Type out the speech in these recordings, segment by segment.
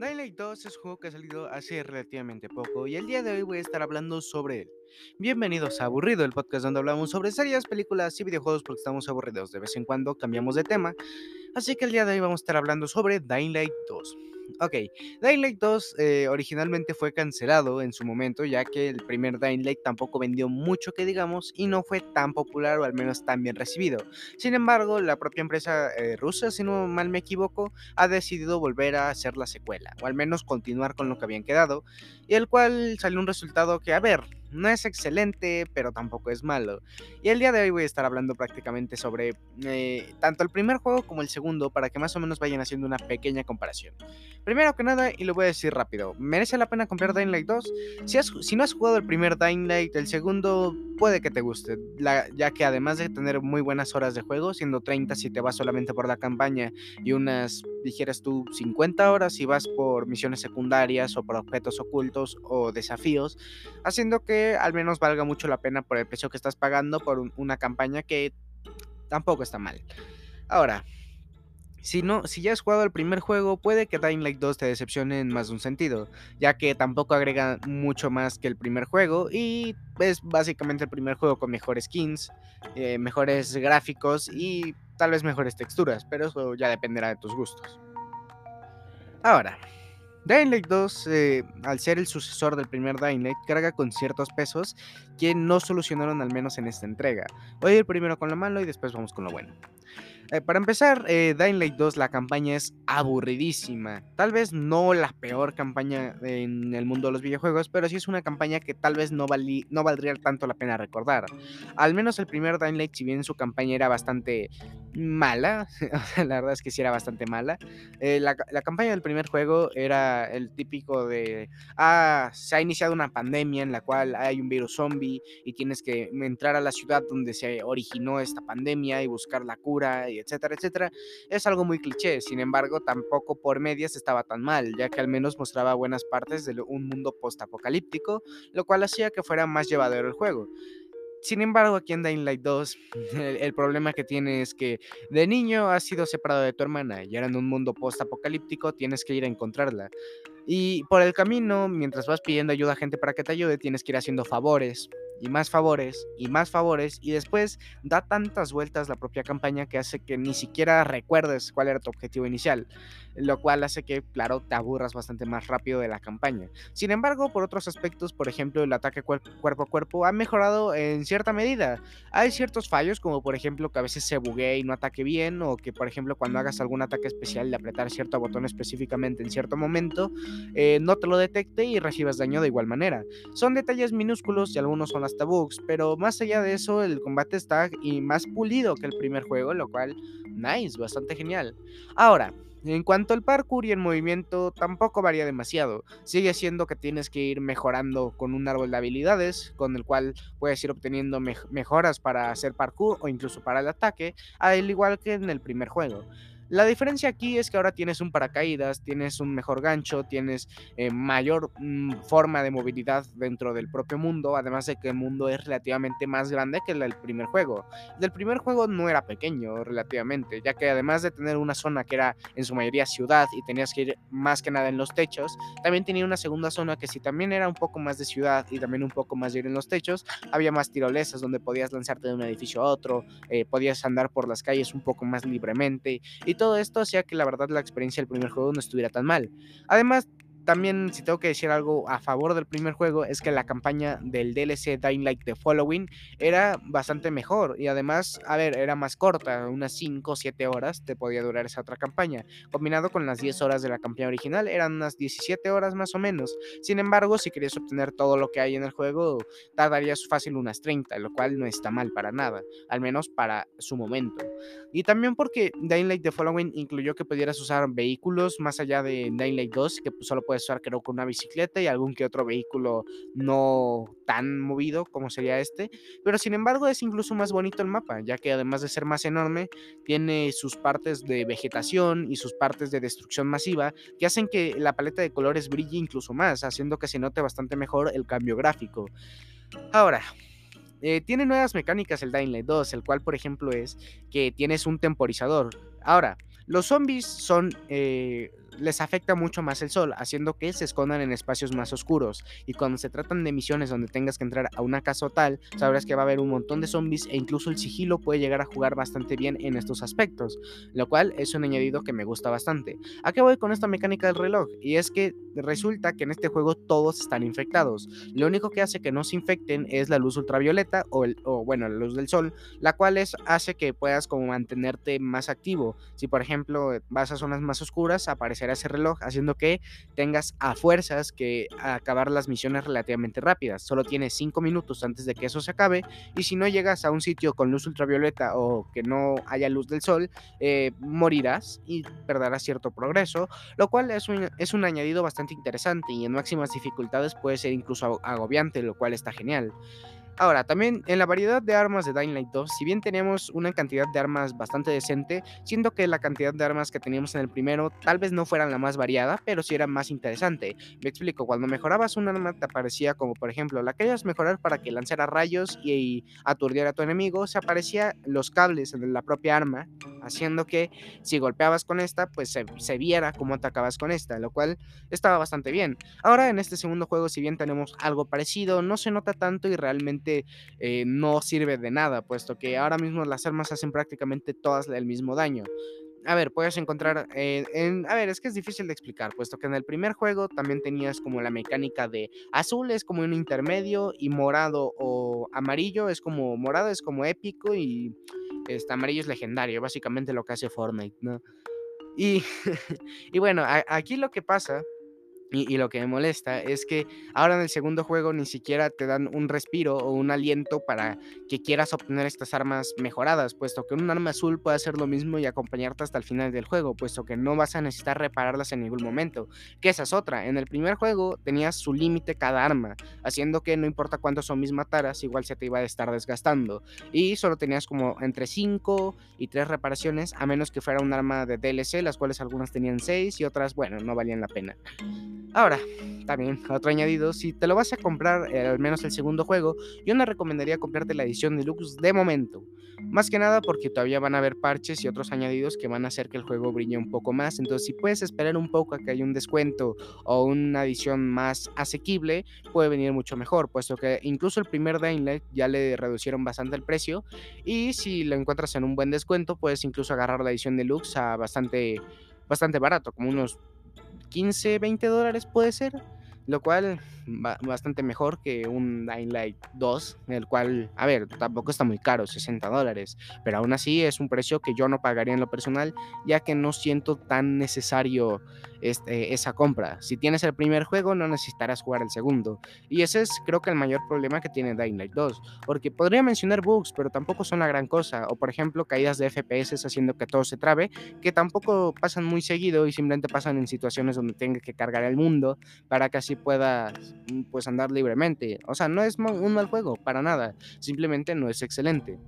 Dying Light 2 es un juego que ha salido hace relativamente poco y el día de hoy voy a estar hablando sobre él. Bienvenidos a Aburrido, el podcast donde hablamos sobre series, películas y videojuegos porque estamos aburridos. De vez en cuando cambiamos de tema, así que el día de hoy vamos a estar hablando sobre Dying Light 2. Ok, Dying Light 2 eh, originalmente fue cancelado en su momento, ya que el primer Dying Light tampoco vendió mucho que digamos y no fue tan popular o al menos tan bien recibido. Sin embargo, la propia empresa eh, rusa, si no mal me equivoco, ha decidido volver a hacer la secuela, o al menos continuar con lo que habían quedado, y el cual salió un resultado que, a ver, no es excelente, pero tampoco es malo. Y el día de hoy voy a estar hablando prácticamente sobre eh, tanto el primer juego como el segundo, para que más o menos vayan haciendo una pequeña comparación. Primero que nada, y lo voy a decir rápido, ¿merece la pena comprar Dying Light 2? Si, si no has jugado el primer Dying Light, el segundo puede que te guste, ya que además de tener muy buenas horas de juego, siendo 30 si te vas solamente por la campaña y unas, dijeras tú, 50 horas si vas por misiones secundarias o por objetos ocultos o desafíos, haciendo que al menos valga mucho la pena por el precio que estás pagando por una campaña que tampoco está mal. Ahora, si, no, si ya has jugado el primer juego, puede que Dying Light 2 te decepcione en más de un sentido, ya que tampoco agrega mucho más que el primer juego y es básicamente el primer juego con mejores skins, eh, mejores gráficos y tal vez mejores texturas, pero eso ya dependerá de tus gustos. Ahora, Dying Light 2, eh, al ser el sucesor del primer Dying carga con ciertos pesos que no solucionaron al menos en esta entrega. Voy a ir primero con lo malo y después vamos con lo bueno. Eh, para empezar, eh, Dying Light 2, la campaña es aburridísima. Tal vez no la peor campaña en el mundo de los videojuegos, pero sí es una campaña que tal vez no, no valdría tanto la pena recordar. Al menos el primer Dying Light, si bien su campaña era bastante mala, la verdad es que sí era bastante mala, eh, la, la, campaña del primer juego era el típico de, ah, se ha iniciado una pandemia en la cual hay un virus zombie y tienes que entrar a la ciudad donde se originó esta pandemia y buscar la cura y etcétera, etcétera, es algo muy cliché. Sin embargo, tampoco por medias estaba tan mal, ya que al menos mostraba buenas partes de un mundo post-apocalíptico, lo cual hacía que fuera más llevadero el juego. Sin embargo, aquí en Dying Light 2, el, problema que tiene es que de niño has sido separado de tu hermana y ahora en un mundo post-apocalíptico tienes que ir a encontrarla. Y por el camino, mientras vas pidiendo ayuda a gente para que te ayude, tienes que ir haciendo favores y más favores y más favores y después da tantas vueltas la propia campaña que hace que ni siquiera recuerdes cuál era tu objetivo inicial, lo cual hace que, claro, te aburras bastante más rápido de la campaña. Sin embargo, por otros aspectos, por ejemplo, el ataque cuerpo a cuerpo ha mejorado en cierta medida. Hay ciertos fallos, como por ejemplo que a veces se buguee y no ataque bien, o que por ejemplo cuando hagas algún ataque especial de apretar cierto botón específicamente en cierto momento, eh, no te lo detecte y recibas daño de igual manera. Son detalles minúsculos y algunos son hasta bugs, pero más allá de eso, el combate está y más pulido que el primer juego, lo cual, nice, bastante genial. Ahora, en cuanto al parkour y el movimiento, tampoco varía demasiado. Sigue siendo que tienes que ir mejorando con un árbol de habilidades, con el cual puedes ir obteniendo mejoras para hacer parkour o incluso para el ataque, al igual que en el primer juego. La diferencia aquí es que ahora tienes un paracaídas, tienes un mejor gancho, tienes eh, mayor mm, forma de movilidad dentro del propio mundo, además de que el mundo es relativamente más grande que el del primer juego. El del primer juego no era pequeño relativamente, ya que además de tener una zona que era en su mayoría ciudad y tenías que ir más que nada en los techos, también tenía una segunda zona que si también era un poco más de ciudad y también un poco más de ir en los techos, había más tirolesas donde podías lanzarte de un edificio a otro, eh, podías andar por las calles un poco más libremente y todo esto hacía que la verdad la experiencia del primer juego no estuviera tan mal. Además, también, si tengo que decir algo a favor del primer juego, es que la campaña del DLC Dying Light The Following era bastante mejor. Y además, a ver, era más corta, unas 5 o 7 horas te podía durar esa otra campaña. Combinado con las 10 horas de la campaña original, eran unas 17 horas más o menos. Sin embargo, si querías obtener todo lo que hay en el juego, tardarías fácil unas 30, lo cual no está mal para nada, al menos para su momento. Y también porque Dying Light The Following incluyó que pudieras usar vehículos más allá de Dying Light 2, que solo puedes usar creo con una bicicleta y algún que otro vehículo no tan movido como sería este, pero sin embargo es incluso más bonito el mapa, ya que además de ser más enorme, tiene sus partes de vegetación y sus partes de destrucción masiva que hacen que la paleta de colores brille incluso más, haciendo que se note bastante mejor el cambio gráfico. Ahora, eh, tiene nuevas mecánicas el Dying Light 2, el cual por ejemplo es que tienes un temporizador. Ahora, los zombies son eh, les afecta mucho más el sol, haciendo que se escondan en espacios más oscuros. Y cuando se tratan de misiones donde tengas que entrar a una casa o tal, sabrás que va a haber un montón de zombies e incluso el sigilo puede llegar a jugar bastante bien en estos aspectos, lo cual es un añadido que me gusta bastante. ¿A qué voy con esta mecánica del reloj? Y es que resulta que en este juego todos están infectados. Lo único que hace que no se infecten es la luz ultravioleta o, el, o bueno, la luz del sol, la cual es, hace que puedas como mantenerte más activo. Si por ejemplo vas a zonas más oscuras, aparecerá ese reloj haciendo que tengas a fuerzas que acabar las misiones relativamente rápidas. Solo tienes 5 minutos antes de que eso se acabe y si no llegas a un sitio con luz ultravioleta o que no haya luz del sol, eh, morirás y perderás cierto progreso, lo cual es un, es un añadido bastante interesante y en máximas dificultades puede ser incluso agobiante, lo cual está genial. Ahora, también en la variedad de armas de Dying Light 2, si bien tenemos una cantidad de armas bastante decente, siento que la cantidad de armas que teníamos en el primero tal vez no fueran la más variada, pero sí era más interesante. Me explico, cuando mejorabas un arma te aparecía como por ejemplo la querías mejorar para que lanzara rayos y, aturdiera a tu enemigo, se aparecían los cables en la propia arma, haciendo que si golpeabas con esta, pues se, se viera cómo atacabas con esta, lo cual estaba bastante bien. Ahora en este segundo juego, si bien tenemos algo parecido, no se nota tanto y realmente eh, no sirve de nada, puesto que ahora mismo las armas hacen prácticamente todas el mismo daño. A ver, puedes encontrar eh, en... A ver, es que es difícil de explicar, puesto que en el primer juego también tenías como la mecánica de azul es como un intermedio y morado o amarillo es como morado es como épico y este amarillo es legendario, básicamente lo que hace Fortnite, ¿no? Y, y bueno, aquí lo que pasa y, lo que me molesta es que ahora en el segundo juego ni siquiera te dan un respiro o un aliento para que quieras obtener estas armas mejoradas, puesto que un arma azul puede hacer lo mismo y acompañarte hasta el final del juego, puesto que no vas a necesitar repararlas en ningún momento. Que esa es otra, en el primer juego tenías su límite cada arma, haciendo que no importa cuántos zombies mataras, igual se te iba a estar desgastando. Y solo tenías como entre 5 y 3 reparaciones, a menos que fuera un arma de DLC, las cuales algunas tenían 6 y otras, bueno, no valían la pena. Ahora, también otro añadido, si te lo vas a comprar, eh, al menos el segundo juego, yo no recomendaría comprarte la edición deluxe de momento. Más que nada porque todavía van a haber parches y otros añadidos que van a hacer que el juego brille un poco más. Entonces, si puedes esperar un poco a que haya un descuento o una edición más asequible, puede venir mucho mejor, puesto que incluso el primer Dying ya le reducieron bastante el precio. Y si lo encuentras en un buen descuento, puedes incluso agarrar la edición deluxe a bastante, bastante barato, como unos 15, 20 dólares puede ser, lo cual bastante mejor que un Dying Light 2, el cual, a ver, tampoco está muy caro, 60 dólares, pero aún así es un precio que yo no pagaría en lo personal, ya que no siento tan necesario este, esa compra. Si tienes el primer juego, no necesitarás jugar el segundo. Y ese es, creo que, el mayor problema que tiene Dying Light 2, porque podría mencionar bugs, pero tampoco son la gran cosa, o por ejemplo, caídas de FPS haciendo que todo se trabe, que tampoco pasan muy seguido y simplemente pasan en situaciones donde tenga que cargar el mundo para que así puedas pues andar libremente. O sea, no es un mal juego, para nada. Simplemente no es excelente.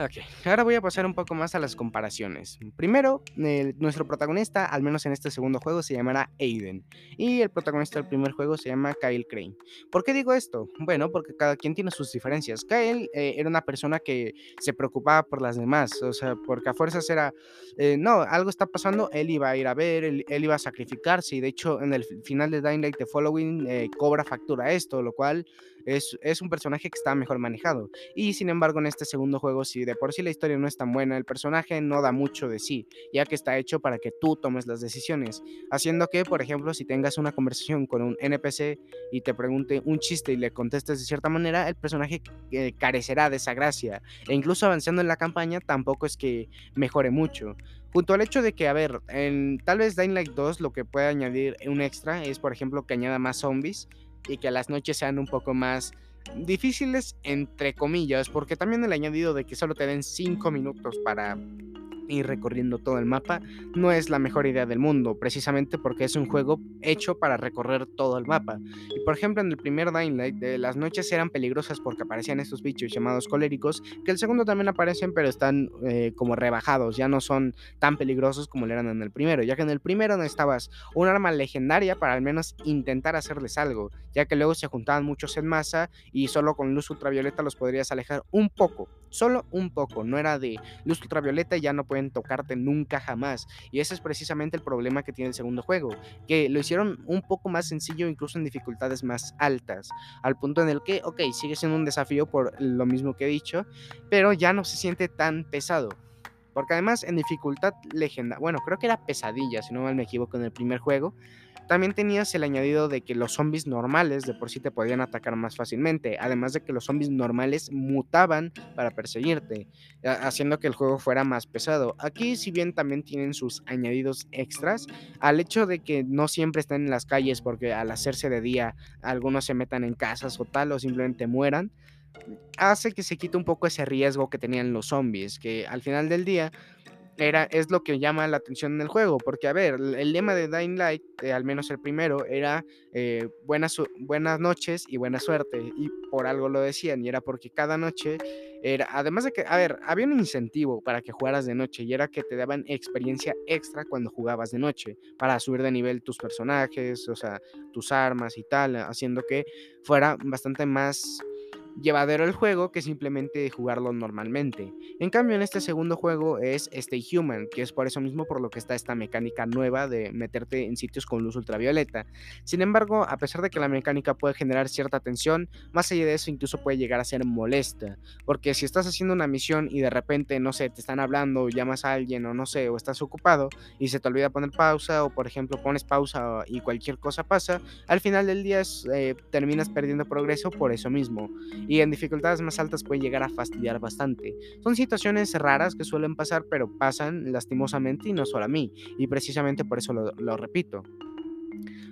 Ok, ahora voy a pasar un poco más a las comparaciones. Primero, nuestro protagonista, al menos en este segundo juego, se llamará Aiden. Y el protagonista del primer juego se llama Kyle Crane. ¿Por qué digo esto? Bueno, porque cada quien tiene sus diferencias. Kyle eh, era una persona que se preocupaba por las demás. O sea, porque a fuerzas era, eh, no, algo está pasando, él iba a ir a ver, él, iba a sacrificarse. Y de hecho, en el final de Dying Light The Following eh, cobra factura esto, lo cual es, es, un personaje que está mejor manejado. Y sin embargo, en este segundo juego, si de por sí la historia no es tan buena, el personaje no da mucho de sí, ya que está hecho para que tú tomes las decisiones. Haciendo que, por ejemplo, si tengas una conversación con un NPC y te pregunte un chiste y le contestes de cierta manera, el personaje eh, carecerá de esa gracia. E incluso avanzando en la campaña, tampoco es que mejore mucho. Junto al hecho de que, a ver, en tal vez Dying Light 2 lo que puede añadir un extra es, por ejemplo, que añada más zombies y que las noches sean un poco más difíciles, entre comillas, porque también el añadido de que solo te den 5 minutos para ir recorriendo todo el mapa no es la mejor idea del mundo, precisamente porque es un juego hecho para recorrer todo el mapa. Y por ejemplo, en el primer Dying Light, de las noches eran peligrosas porque aparecían estos bichos llamados coléricos, que el segundo también aparecen, pero están eh, como rebajados, ya no son tan peligrosos como lo eran en el primero, ya que en el primero necesitabas un arma legendaria para al menos intentar hacerles algo, ya que luego se juntaban muchos en masa y solo con luz ultravioleta los podrías alejar un poco, solo un poco, no era de luz ultravioleta y ya no pueden tocarte nunca jamás. Y ese es precisamente el problema que tiene el segundo juego, que lo hicieron un poco más sencillo incluso en dificultades más altas, al punto en el que, ok, sigue siendo un desafío por lo mismo que he dicho, pero ya no se siente tan pesado. Porque además en dificultad legenda, bueno, creo que era pesadilla, si no mal me equivoco, en el primer juego, también tenías el añadido de que los zombies normales de por sí te podían atacar más fácilmente, además de que los zombies normales mutaban para perseguirte, haciendo que el juego fuera más pesado. Aquí si bien también tienen sus añadidos extras, al hecho de que no siempre estén en las calles porque al hacerse de día algunos se metan en casas o tal o simplemente mueran, hace que se quite un poco ese riesgo que tenían los zombies, que al final del día era, es lo que llama la atención en el juego, porque a ver, el lema de Dying Light, eh, al menos el primero, era eh, buenas, buenas noches y buena suerte, y por algo lo decían, y era porque cada noche era, además de que, a ver, había un incentivo para que jugaras de noche, y era que te daban experiencia extra cuando jugabas de noche, para subir de nivel tus personajes, o sea, tus armas y tal, haciendo que fuera bastante más llevadero el juego que simplemente jugarlo normalmente. En cambio, en este segundo juego es Stay Human, que es por eso mismo por lo que está esta mecánica nueva de meterte en sitios con luz ultravioleta. Sin embargo, a pesar de que la mecánica puede generar cierta tensión, más allá de eso incluso puede llegar a ser molesta, porque si estás haciendo una misión y de repente, no sé, te están hablando, llamas a alguien o no sé, o estás ocupado y se te olvida poner pausa o por ejemplo pones pausa y cualquier cosa pasa, al final del día eh, terminas perdiendo progreso por eso mismo y en dificultades más altas puede llegar a fastidiar bastante. Son situaciones raras que suelen pasar, pero pasan lastimosamente y no solo a mí, y precisamente por eso lo, repito.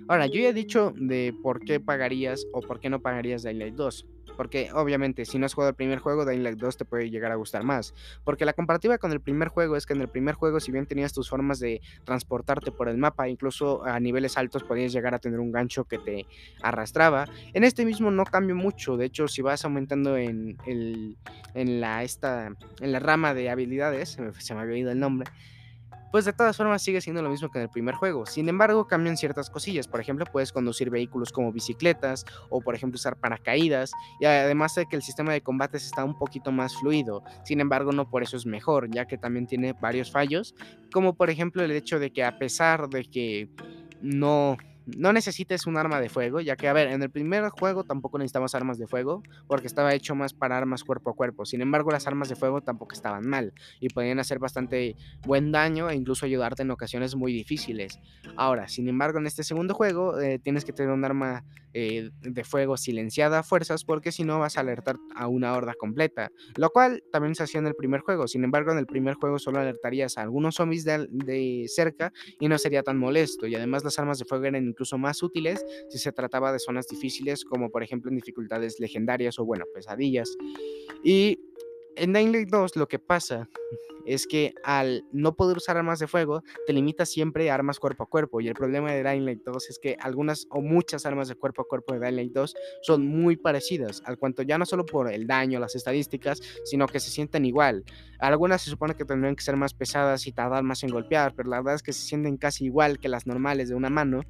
Ahora, yo ya he dicho de por qué pagarías o por qué no pagarías Daylight 2. Porque obviamente si no has jugado el primer juego, Dying Light 2 te puede llegar a gustar más. Porque la comparativa con el primer juego es que en el primer juego, si bien tenías tus formas de transportarte por el mapa, incluso a niveles altos podías llegar a tener un gancho que te arrastraba, en este mismo no cambia mucho. De hecho, si vas aumentando en, el, en, la, esta, en la rama de habilidades, se me, se me había oído el nombre, pues de todas formas sigue siendo lo mismo que en el primer juego. Sin embargo, cambian ciertas cosillas. Por ejemplo, puedes conducir vehículos como bicicletas o, por ejemplo, usar paracaídas. Y además de que el sistema de combates está un poquito más fluido. Sin embargo, no por eso es mejor, ya que también tiene varios fallos. Como por ejemplo el hecho de que a pesar de que no no necesites un arma de fuego, ya que, a ver, en el primer juego tampoco necesitamos armas de fuego, porque estaba hecho más para armas cuerpo a cuerpo. Sin embargo, las armas de fuego tampoco estaban mal y podían hacer bastante buen daño e incluso ayudarte en ocasiones muy difíciles. Ahora, sin embargo, en este segundo juego eh, tienes que tener un arma eh, de fuego silenciada a fuerzas, porque si no vas a alertar a una horda completa, lo cual también se hacía en el primer juego. Sin embargo, en el primer juego solo alertarías a algunos zombies de, de cerca y no sería tan molesto. Y además, las armas de fuego eran incluso más útiles si se trataba de zonas difíciles, como por ejemplo en dificultades legendarias o, bueno, pesadillas. Y en Dying Light 2 lo que pasa es que al no poder usar armas de fuego, te limita siempre a armas cuerpo a cuerpo. Y el problema de Dying Light 2 es que algunas o muchas armas de cuerpo a cuerpo de Dying Light 2 son muy parecidas, al cuanto ya no solo por el daño, las estadísticas, sino que se sienten igual. Algunas se supone que tendrían que ser más pesadas y tardar más en golpear, pero la verdad es que se sienten casi igual que las normales de una mano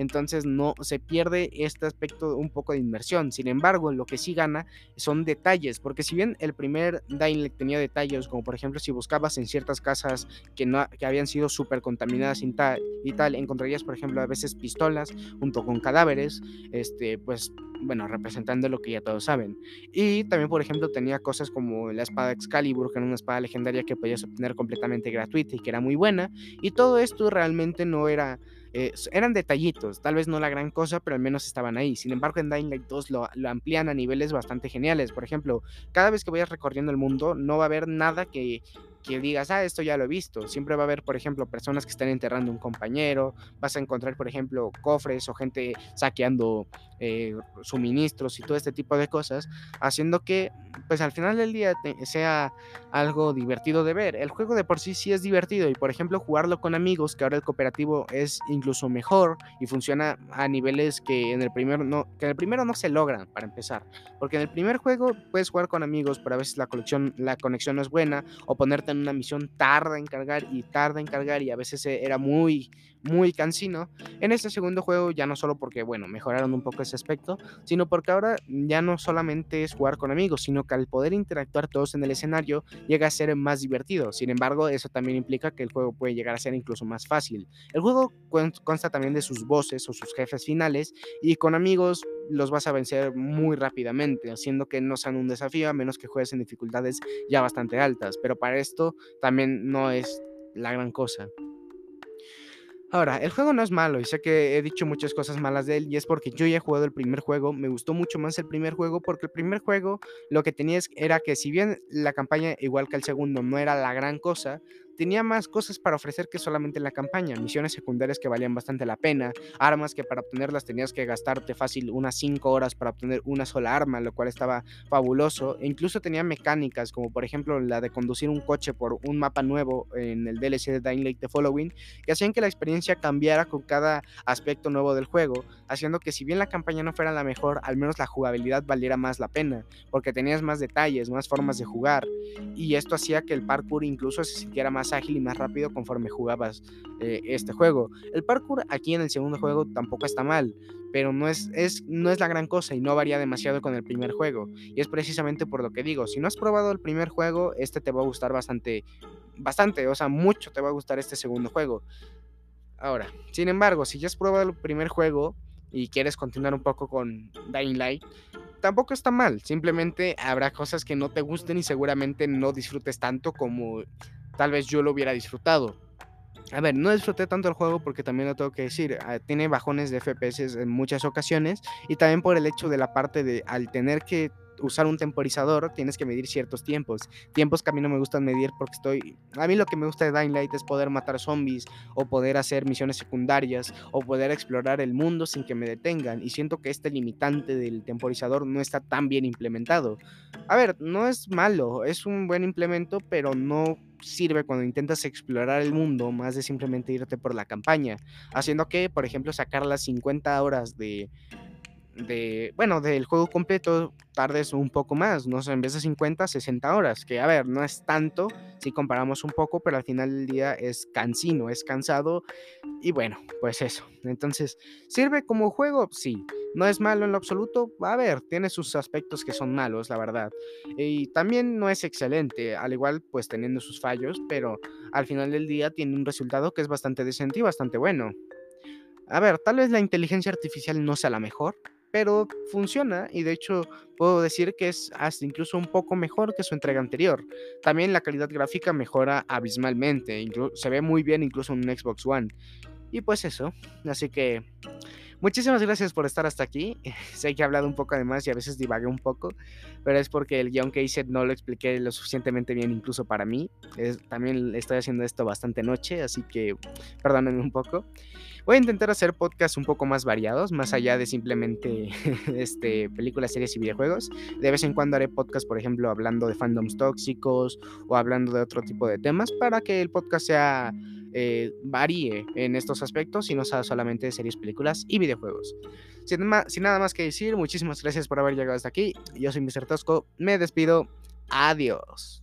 entonces no se pierde este aspecto un poco de inmersión. Sin embargo, lo que sí gana son detalles, porque si bien el primer Dying tenía detalles, como por ejemplo si buscabas en ciertas casas que, no, que habían sido súper contaminadas y tal, y tal, encontrarías por ejemplo a veces pistolas junto con cadáveres, este, pues bueno, representando lo que ya todos saben. Y también, por ejemplo, tenía cosas como la espada Excalibur, que era una espada legendaria que podías obtener completamente gratuita y que era muy buena. Y todo esto realmente no era eh, eran detallitos, tal vez no la gran cosa, pero al menos estaban ahí. Sin embargo, en Dying Light 2 lo, lo, amplían a niveles bastante geniales. Por ejemplo, cada vez que vayas recorriendo el mundo, no va a haber nada que que digas, ah, esto ya lo he visto. Siempre va a haber, por ejemplo, personas que están enterrando un compañero, vas a encontrar, por ejemplo, cofres o gente saqueando eh, suministros y todo este tipo de cosas, haciendo que, pues al final del día sea algo divertido de ver. El juego de por sí sí es divertido y, por ejemplo, jugarlo con amigos, que ahora el cooperativo es incluso mejor y funciona a niveles que en el primero no, que en el primero no se logran, para empezar. Porque en el primer juego puedes jugar con amigos, pero a veces la conexión, la conexión no es buena o ponerte en una misión tarda en cargar y tarda en cargar y a veces e, era muy muy cansino. En este segundo juego ya no solo porque, bueno, mejoraron un poco ese aspecto, sino porque ahora ya no solamente es jugar con amigos, sino que al poder interactuar todos en el escenario llega a ser más divertido. Sin embargo, eso también implica que el juego puede llegar a ser incluso más fácil. El juego consta también de sus voces o sus jefes finales y con amigos los vas a vencer muy rápidamente, haciendo que no sean un desafío a menos que juegues en dificultades ya bastante altas. Pero para esto también no es la gran cosa. Ahora, el juego no es malo y sé que he dicho muchas cosas malas de él y es porque yo ya he jugado el primer juego, me gustó mucho más el primer juego porque el primer juego lo que tenía era que si bien la campaña igual que el segundo no era la gran cosa, tenía más cosas para ofrecer que solamente la campaña, misiones secundarias que valían bastante la pena, armas que para obtenerlas tenías que gastarte fácil unas 5 horas para obtener una sola arma, lo cual estaba fabuloso, e incluso tenía mecánicas como por ejemplo la de conducir un coche por un mapa nuevo en el DLC de Dying Light The Following, que hacían que la experiencia cambiara con cada aspecto nuevo del juego, haciendo que si bien la campaña no fuera la mejor, al menos la jugabilidad valiera más la pena, porque tenías más detalles, más formas de jugar, y esto hacía que el parkour incluso se sintiera más ágil y más rápido conforme jugabas eh, este juego. El parkour aquí en el segundo juego tampoco está mal, pero no es, es, no es la gran cosa y no varía demasiado con el primer juego. Y es precisamente por lo que digo, si no has probado el primer juego, este te va a gustar bastante, bastante, o sea, mucho te va a gustar este segundo juego. Ahora, sin embargo, si ya has probado el primer juego y quieres continuar un poco con Dying Light, tampoco está mal. Simplemente habrá cosas que no te gusten y seguramente no disfrutes tanto como tal vez yo lo hubiera disfrutado. A ver, no disfruté tanto el juego porque también lo tengo que decir, ah, tiene bajones de FPS en muchas ocasiones y también por el hecho de la parte de al tener que usar un temporizador tienes que medir ciertos tiempos. Tiempos que a mí no me gustan medir porque estoy... A mí lo que me gusta de Dying Light es poder matar zombies o poder hacer misiones secundarias o poder explorar el mundo sin que me detengan. Y siento que este limitante del temporizador no está tan bien implementado. A ver, no es malo, es un buen implemento, pero no sirve cuando intentas explorar el mundo más de simplemente irte por la campaña, haciendo que, por ejemplo, sacar las 50 horas de de, bueno, del juego completo tardes un poco más, no sé, en vez de 50, 60 horas, que a ver, no es tanto si comparamos un poco, pero al final del día es cansino, es cansado y bueno, pues eso. Entonces, ¿sirve como juego? Sí. ¿No es malo en lo absoluto? A ver, tiene sus aspectos que son malos, la verdad. Y también no es excelente, al igual pues teniendo sus fallos, pero al final del día tiene un resultado que es bastante decente y bastante bueno. A ver, tal vez la inteligencia artificial no sea la mejor, pero funciona y de hecho puedo decir que es hasta incluso un poco mejor que su entrega anterior. También la calidad gráfica mejora abismalmente, se ve muy bien incluso en un Xbox One. Y pues eso, así que muchísimas gracias por estar hasta aquí. sé que he hablado un poco de más y a veces divagué un poco, pero es porque el guion que hice no lo expliqué lo suficientemente bien incluso para mí. también estoy haciendo esto bastante noche, así que perdónenme un poco. Voy a intentar hacer podcasts un poco más variados, más allá de simplemente este, películas, series y videojuegos. De vez en cuando haré podcasts, por ejemplo, hablando de fandoms tóxicos o hablando de otro tipo de temas para que el podcast sea eh, varíe en estos aspectos y no sea solamente de series, películas y videojuegos. Sin, sin nada más que decir, muchísimas gracias por haber llegado hasta aquí. Yo soy Mr. Tosco, me despido. Adiós.